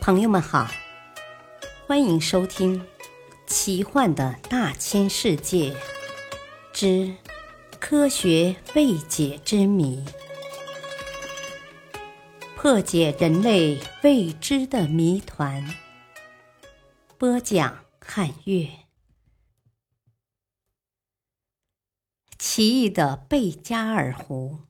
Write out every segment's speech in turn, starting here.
朋友们好，欢迎收听《奇幻的大千世界之科学未解之谜》，破解人类未知的谜团。播讲：汉月。奇异的贝加尔湖。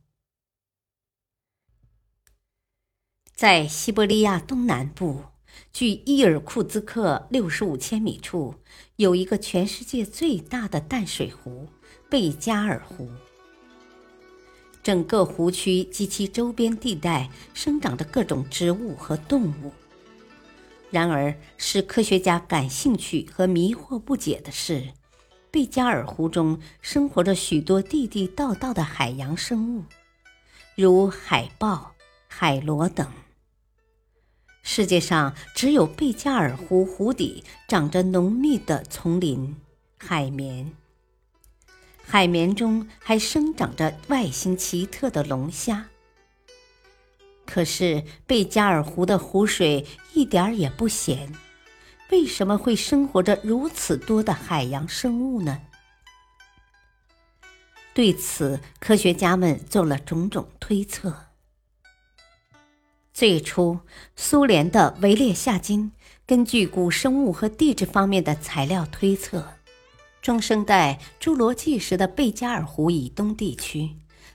在西伯利亚东南部，距伊尔库茨克六十五千米处，有一个全世界最大的淡水湖——贝加尔湖。整个湖区及其周边地带生长着各种植物和动物。然而，使科学家感兴趣和迷惑不解的是，贝加尔湖中生活着许多地地道道的海洋生物，如海豹、海螺等。世界上只有贝加尔湖湖底长着浓密的丛林——海绵。海绵中还生长着外形奇特的龙虾。可是贝加尔湖的湖水一点儿也不咸，为什么会生活着如此多的海洋生物呢？对此，科学家们做了种种推测。最初，苏联的维列夏金根据古生物和地质方面的材料推测，中生代侏罗纪时的贝加尔湖以东地区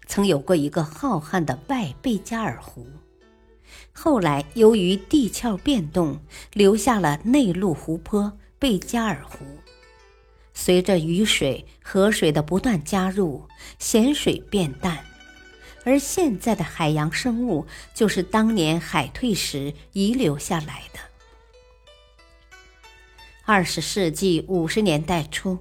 曾有过一个浩瀚的外贝加尔湖，后来由于地壳变动，留下了内陆湖泊贝加尔湖。随着雨水、河水的不断加入，咸水变淡。而现在的海洋生物就是当年海退时遗留下来的。二十世纪五十年代初，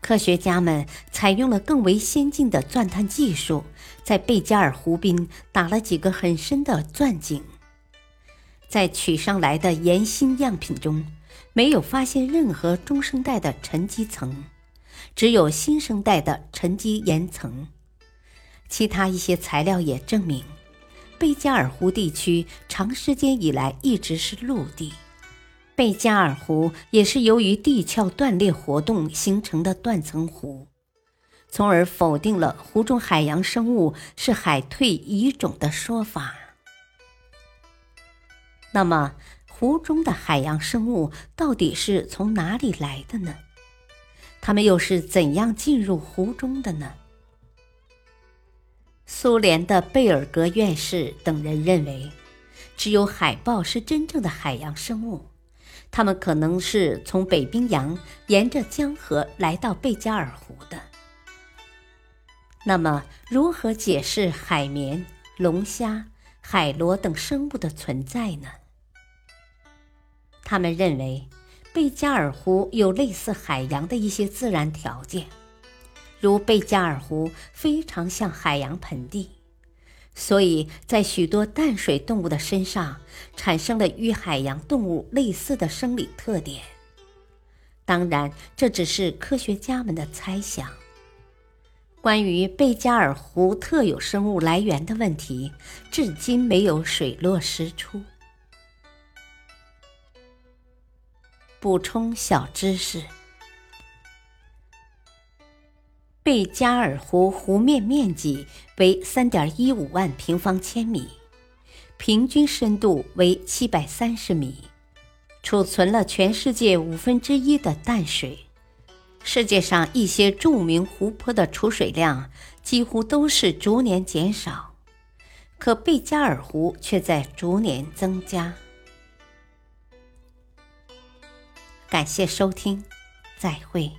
科学家们采用了更为先进的钻探技术，在贝加尔湖滨打了几个很深的钻井。在取上来的岩芯样品中，没有发现任何中生代的沉积层，只有新生代的沉积岩层。其他一些材料也证明，贝加尔湖地区长时间以来一直是陆地。贝加尔湖也是由于地壳断裂活动形成的断层湖，从而否定了湖中海洋生物是海退遗种的说法。那么，湖中的海洋生物到底是从哪里来的呢？它们又是怎样进入湖中的呢？苏联的贝尔格院士等人认为，只有海豹是真正的海洋生物，它们可能是从北冰洋沿着江河来到贝加尔湖的。那么，如何解释海绵、龙虾、海螺等生物的存在呢？他们认为，贝加尔湖有类似海洋的一些自然条件。如贝加尔湖非常像海洋盆地，所以在许多淡水动物的身上产生了与海洋动物类似的生理特点。当然，这只是科学家们的猜想。关于贝加尔湖特有生物来源的问题，至今没有水落石出。补充小知识。贝加尔湖湖面面积为三点一五万平方千米，平均深度为七百三十米，储存了全世界五分之一的淡水。世界上一些著名湖泊的储水量几乎都是逐年减少，可贝加尔湖却在逐年增加。感谢收听，再会。